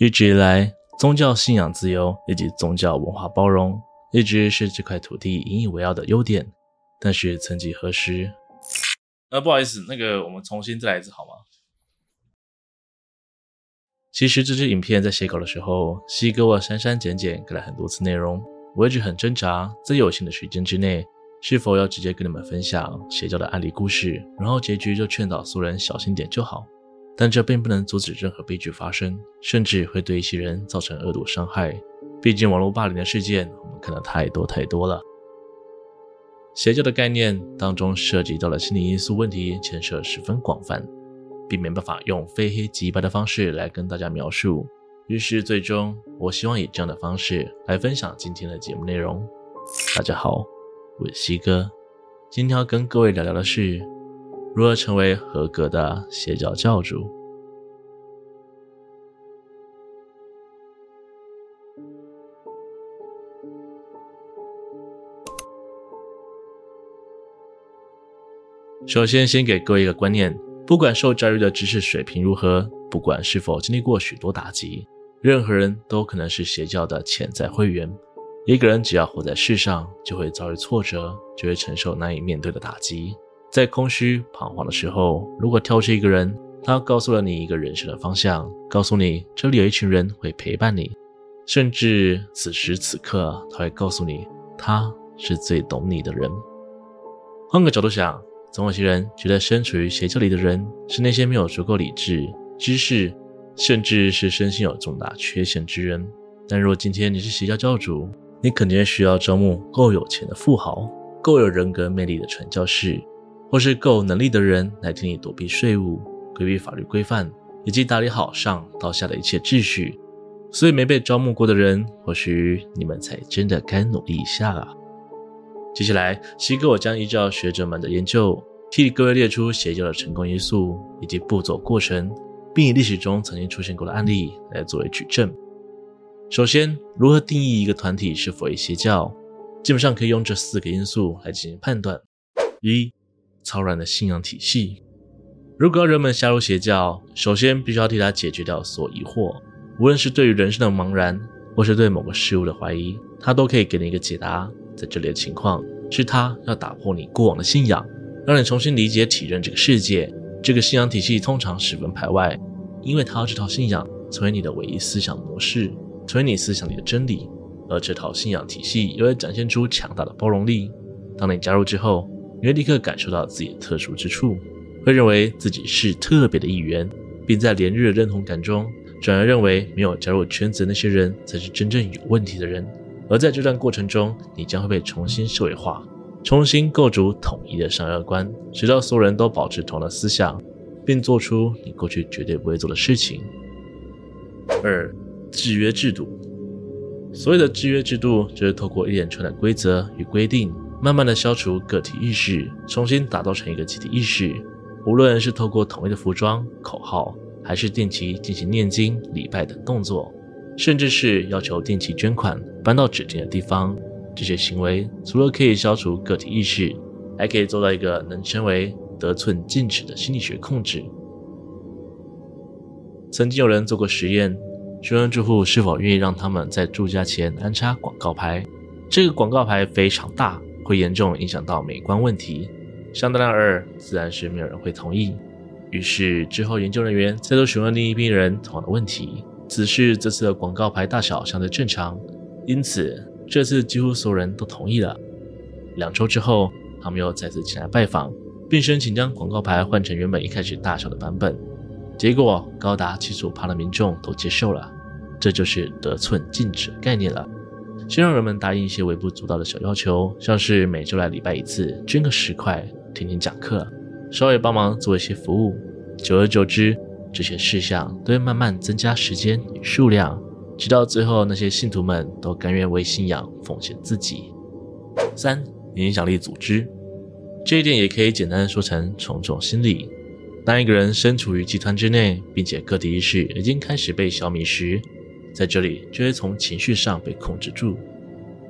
一直以来，宗教信仰自由以及宗教文化包容，一直是这块土地引以为傲的优点。但是曾几何时，呃，不好意思，那个我们重新再来一次好吗？其实这支影片在写稿的时候，西给我删删减减给了很多次内容，我一直很挣扎，在有限的时间之内，是否要直接跟你们分享邪教的案例故事，然后结局就劝导所有人小心点就好。但这并不能阻止任何悲剧发生，甚至会对一些人造成恶毒伤害。毕竟网络霸凌的事件，我们看得太多太多了。邪教的概念当中涉及到的心理因素问题，牵涉十分广泛，并没办法用非黑即白的方式来跟大家描述。于是，最终我希望以这样的方式来分享今天的节目内容。大家好，我是西哥，今天要跟各位聊聊的是。如何成为合格的邪教教主？首先，先给各位一个观念：不管受教育的知识水平如何，不管是否经历过许多打击，任何人都可能是邪教的潜在会员。一个人只要活在世上，就会遭遇挫折，就会承受难以面对的打击。在空虚彷徨的时候，如果跳出一个人，他告诉了你一个人生的方向，告诉你这里有一群人会陪伴你，甚至此时此刻，他会告诉你他是最懂你的人。换个角度想，总有些人觉得身处于邪教里的人是那些没有足够理智、知识，甚至是身心有重大缺陷之人。但若今天你是邪教教主，你肯定需要招募够有钱的富豪，够有人格魅力的传教士。或是够有能力的人来替你躲避税务、规避法律规范，以及打理好上到下的一切秩序。所以没被招募过的人，或许你们才真的该努力一下啊。接下来，西哥我将依照学者们的研究，替各位列出邪教的成功因素以及步骤过程，并以历史中曾经出现过的案例来作为举证。首先，如何定义一个团体是否为邪教？基本上可以用这四个因素来进行判断：一。超然的信仰体系。如果要人们加入邪教，首先必须要替他解决掉所疑惑，无论是对于人生的茫然，或是对某个事物的怀疑，他都可以给你一个解答。在这里的情况是，他要打破你过往的信仰，让你重新理解体认这个世界。这个信仰体系通常十分排外，因为他要这套信仰成为你的唯一思想模式，成为你思想里的真理。而这套信仰体系又会展现出强大的包容力。当你加入之后，你会立刻感受到自己的特殊之处，会认为自己是特别的一员，并在连日的认同感中，转而认为没有加入圈子的那些人才是真正有问题的人。而在这段过程中，你将会被重新社会化，重新构筑统一的善恶观，直到所有人都保持同样的思想，并做出你过去绝对不会做的事情。二、制约制度。所谓的制约制度，就是透过一连串的规则与规定。慢慢的消除个体意识，重新打造成一个集体意识。无论是透过统一的服装、口号，还是定期进行念经、礼拜等动作，甚至是要求定期捐款、搬到指定的地方，这些行为除了可以消除个体意识，还可以做到一个能称为得寸进尺的心理学控制。曾经有人做过实验，询问住户是否愿意让他们在住家前安插广告牌，这个广告牌非常大。会严重影响到美观问题，想当然尔，自然是没有人会同意。于是之后，研究人员再度询问另一批人同样的问题，只是这次的广告牌大小相对正常，因此这次几乎所有人都同意了。两周之后，他们又再次前来拜访，并申请将广告牌换成原本一开始大小的版本，结果高达七十五趴的民众都接受了，这就是得寸进尺的概念了。先让人们答应一些微不足道的小要求，像是每周来礼拜一次，捐个十块，听听讲课，稍微帮忙做一些服务。久而久之，这些事项都会慢慢增加时间与数量，直到最后，那些信徒们都甘愿为信仰奉献自己。三、影响力组织，这一点也可以简单说成从众心理。当一个人身处于集团之内，并且个体意识已经开始被消弭时，在这里就会从情绪上被控制住。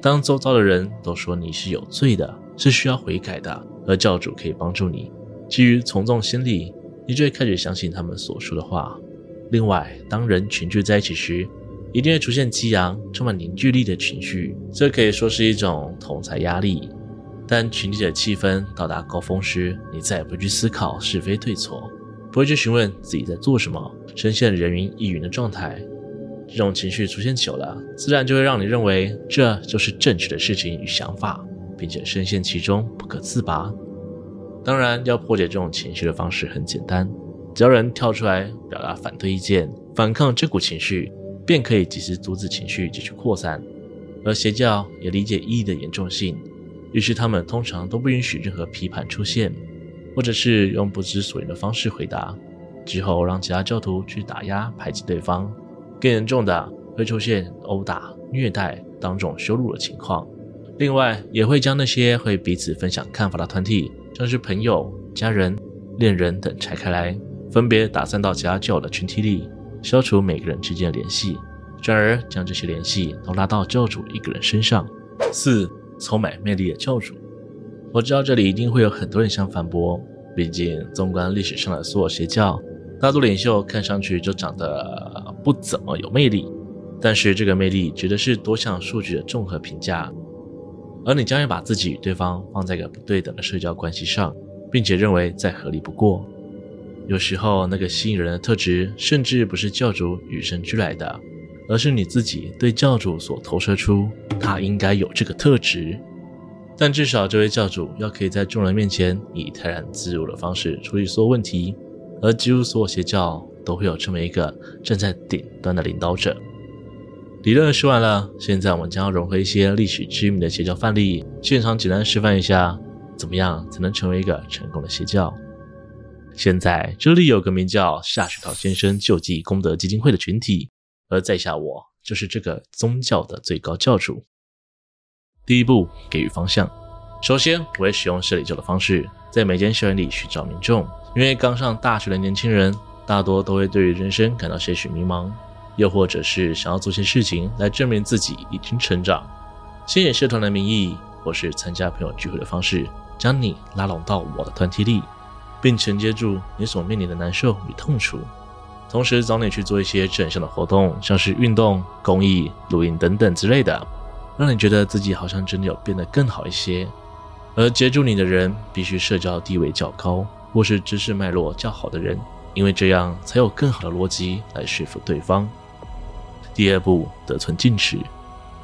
当周遭的人都说你是有罪的，是需要悔改的，而教主可以帮助你，基于从众心理，你就会开始相信他们所说的话。另外，当人群聚在一起时，一定会出现激昂、充满凝聚力的情绪，这可以说是一种同才压力。但群体的气氛到达高峰时，你再也不去思考是非对错，不会去询问自己在做什么，呈现人云亦云的状态。这种情绪出现久了，自然就会让你认为这就是正确的事情与想法，并且深陷其中不可自拔。当然，要破解这种情绪的方式很简单，只要人跳出来表达反对意见，反抗这股情绪。便可以及时阻止情绪继续扩散，而邪教也理解异议的严重性，于是他们通常都不允许任何批判出现，或者是用不知所云的方式回答，之后让其他教徒去打压排挤对方。更严重的会出现殴打、虐待、当众羞辱的情况。另外，也会将那些会彼此分享看法的团体，像是朋友、家人、恋人等拆开来，分别打散到其他教的群体里。消除每个人之间的联系，转而将这些联系都拉到教主一个人身上。四、充满魅力的教主。我知道这里一定会有很多人想反驳，毕竟纵观历史上的所有邪教，大多领袖看上去就长得不怎么有魅力。但是这个魅力指的是多项数据的综合评价，而你将要把自己与对方放在一个不对等的社交关系上，并且认为再合理不过。有时候，那个吸引人的特质，甚至不是教主与生俱来的，而是你自己对教主所投射出他应该有这个特质。但至少，这位教主要可以在众人面前以泰然自若的方式处理所有问题。而几乎所有邪教都会有这么一个站在顶端的领导者。理论说完了，现在我们将要融合一些历史知名的邪教范例，现场简单示范一下，怎么样才能成为一个成功的邪教。现在这里有个名叫夏雪桃先生救济功德基金会的群体，而在下我就是这个宗教的最高教主。第一步，给予方向。首先，我会使用社里教的方式，在每间校园里寻找民众，因为刚上大学的年轻人大多都会对于人生感到些许迷茫，又或者是想要做些事情来证明自己已经成长。先以社团的名义，或是参加朋友聚会的方式，将你拉拢到我的团体里。并承接住你所面临的难受与痛楚，同时找你去做一些正向的活动，像是运动、公益、录音等等之类的，让你觉得自己好像真的有变得更好一些。而接住你的人必须社交地位较高，或是知识脉络较好的人，因为这样才有更好的逻辑来说服对方。第二步，得寸进尺。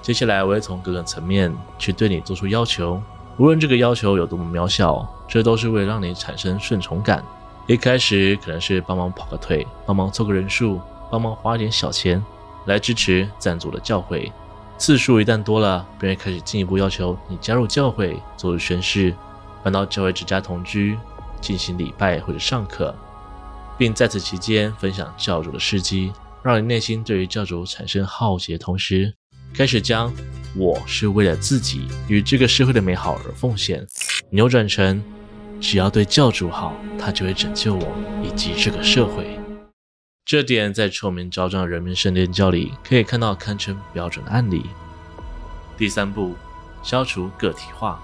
接下来我会从各个层面去对你做出要求。无论这个要求有多么渺小，这都是为了让你产生顺从感。一开始可能是帮忙跑个腿，帮忙凑个人数，帮忙花点小钱来支持赞助的教会。次数一旦多了，便会开始进一步要求你加入教会，做出宣誓，搬到教会之家同居，进行礼拜或者上课，并在此期间分享教主的事迹，让你内心对于教主产生好奇的同时，开始将“我是为了自己与这个社会的美好而奉献”扭转成“只要对教主好，他就会拯救我以及这个社会”。这点在臭名昭彰的人民圣殿教里可以看到堪称标准的案例。第三步，消除个体化。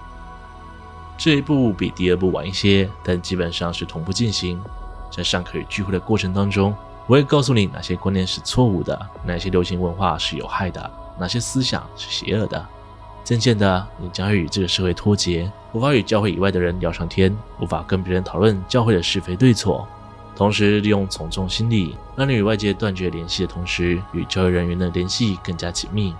这一步比第二步晚一些，但基本上是同步进行。在上课与聚会的过程当中，我会告诉你哪些观念是错误的，哪些流行文化是有害的。哪些思想是邪恶的？渐渐的，你将会与这个社会脱节，无法与教会以外的人聊上天，无法跟别人讨论教会的是非对错。同时，利用从众心理，让你与外界断绝联系的同时，与教会人员的联系更加紧密。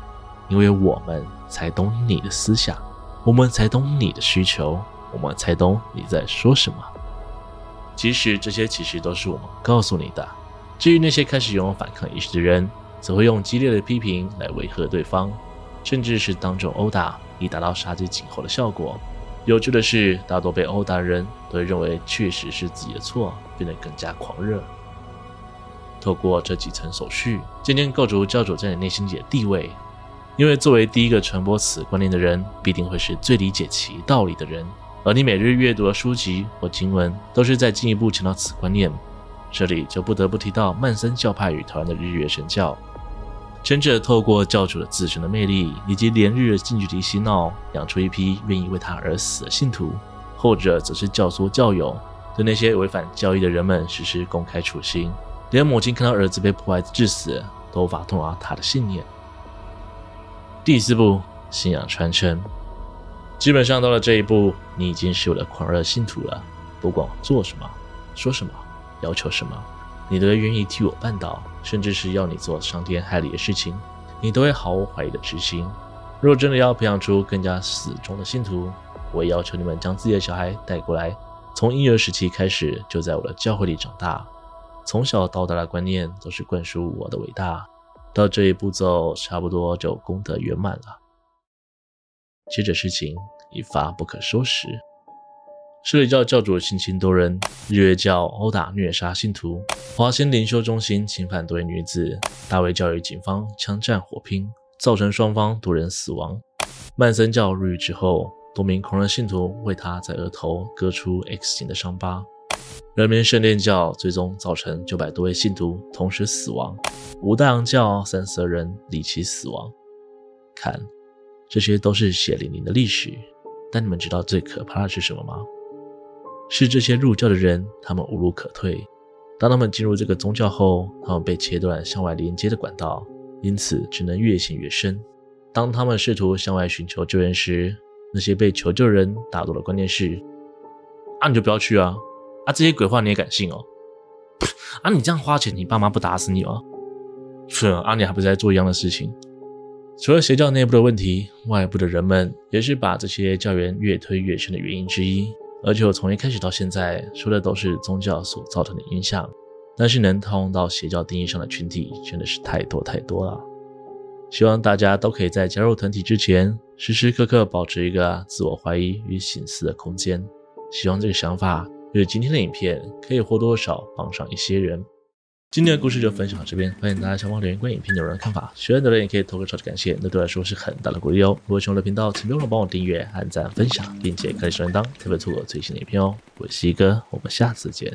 因为我们才懂你的思想，我们才懂你的需求，我们才懂你在说什么。即使这些其实都是我们告诉你的。至于那些开始拥有反抗意识的人，则会用激烈的批评来威吓对方，甚至是当众殴打，以达到杀鸡儆猴的效果。有趣的是，大多被殴打人都会认为确实是自己的错，变得更加狂热。透过这几层手续，渐渐构筑教主在你内心里的地位。因为作为第一个传播此观念的人，必定会是最理解其道理的人。而你每日阅读的书籍或经文，都是在进一步强调此观念。这里就不得不提到曼森教派与台湾的日月神教。前者透过教主的自身的魅力，以及连日的近距离洗脑，养出一批愿意为他而死的信徒；后者则是教唆教友，对那些违反教义的人们实施公开处刑，连母亲看到儿子被迫害致死都无法动摇他的信念。第四步，信仰传承。基本上到了这一步，你已经是我的狂热信徒了。不管我做什么、说什么、要求什么，你都会愿意替我办到，甚至是要你做伤天害理的事情，你都会毫无怀疑的执行。若真的要培养出更加死忠的信徒，我也要求你们将自己的小孩带过来，从婴儿时期开始就在我的教会里长大，从小到大的观念都是灌输我的伟大。到这一步骤，差不多就功德圆满了。接着事情一发不可收拾，摄理教教主性侵多人，日月教殴打虐杀信徒，华仙灵修中心侵犯多位女子，大卫教与警方枪战火拼，造成双方多人死亡。曼森教入狱之后，多名狂热信徒为他在额头割出 X 型的伤疤。人民圣殿教最终造成九百多位信徒同时死亡，五大洋教三十二人离奇死亡。看。这些都是血淋淋的历史，但你们知道最可怕的是什么吗？是这些入教的人，他们无路可退。当他们进入这个宗教后，他们被切断向外连接的管道，因此只能越陷越深。当他们试图向外寻求救援时，那些被求救人打多的观念是：啊，你就不要去啊！啊，这些鬼话你也敢信哦？啊，你这样花钱，你爸妈不打死你吗？是啊，啊，你还不是在做一样的事情？除了邪教内部的问题，外部的人们也是把这些教员越推越深的原因之一。而且我从一开始到现在说的都是宗教所造成的影响，但是能套用到邪教定义上的群体真的是太多太多了。希望大家都可以在加入团体之前，时时刻刻保持一个自我怀疑与醒思的空间。希望这个想法对今天的影片可以或多或少帮上一些人。今天的故事就分享到这边，欢迎大家下方留言关于影片内容的看法，喜欢的人也可以投个超级感谢，那对我来说是很大的鼓励哦。如果喜欢我的频道，请别忘了帮我订阅、按赞、分享，并且开启小铃铛，特别错过最新的影片哦。我是西哥，我们下次见。